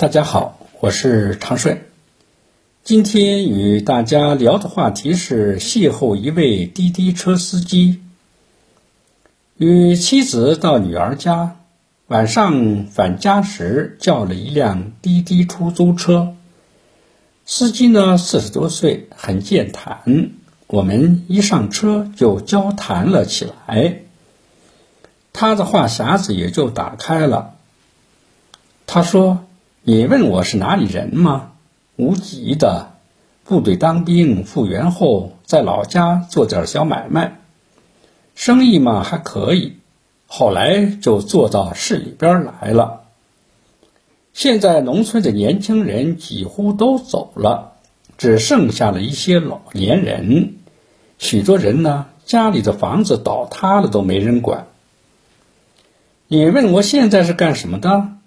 大家好，我是长顺。今天与大家聊的话题是邂逅一位滴滴车司机，与妻子到女儿家，晚上返家时叫了一辆滴滴出租车。司机呢四十多岁，很健谈。我们一上车就交谈了起来，他的话匣子也就打开了。他说。你问我是哪里人吗？无极的，部队当兵，复员后在老家做点小买卖，生意嘛还可以。后来就做到市里边来了。现在农村的年轻人几乎都走了，只剩下了一些老年人。许多人呢，家里的房子倒塌了都没人管。你问我现在是干什么的？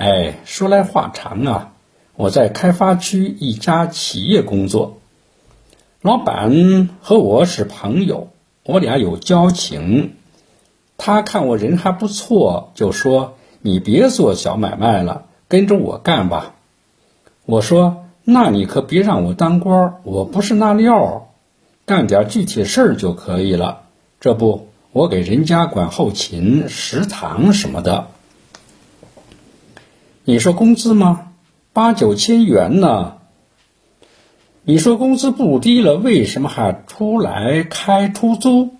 哎，说来话长啊！我在开发区一家企业工作，老板和我是朋友，我俩有交情。他看我人还不错，就说：“你别做小买卖了，跟着我干吧。”我说：“那你可别让我当官，我不是那料，干点具体事儿就可以了。这不，我给人家管后勤、食堂什么的。”你说工资吗？八九千元呢？你说工资不低了，为什么还出来开出租？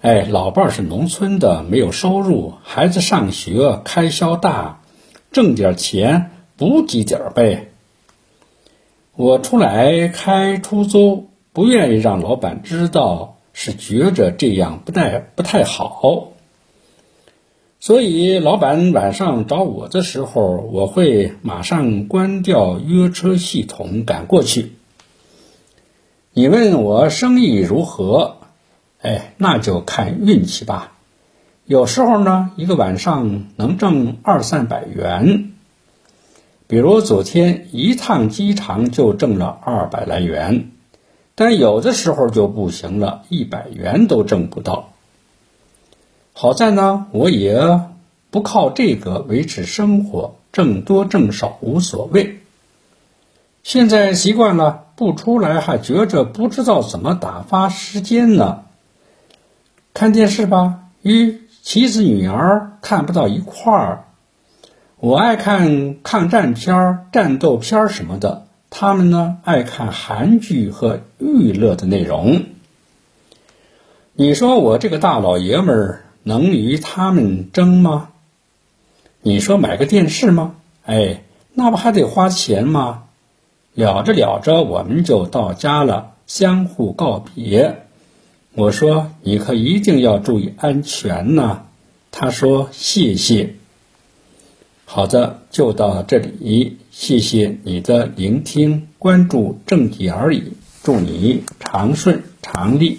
哎，老伴儿是农村的，没有收入，孩子上学开销大，挣点钱补给点儿呗。我出来开出租，不愿意让老板知道，是觉着这样不太不太好。所以，老板晚上找我的时候，我会马上关掉约车系统赶过去。你问我生意如何？哎，那就看运气吧。有时候呢，一个晚上能挣二三百元。比如昨天一趟机场就挣了二百来元，但有的时候就不行了，一百元都挣不到。好在呢，我也不靠这个维持生活，挣多挣少无所谓。现在习惯了，不出来还觉着不知道怎么打发时间呢。看电视吧，与妻子女儿看不到一块儿。我爱看抗战片、战斗片什么的，他们呢爱看韩剧和娱乐的内容。你说我这个大老爷们儿。能与他们争吗？你说买个电视吗？哎，那不还得花钱吗？聊着聊着，我们就到家了，相互告别。我说：“你可一定要注意安全呐。”他说：“谢谢。”好的，就到这里，谢谢你的聆听、关注，正解而已。祝你长顺长利。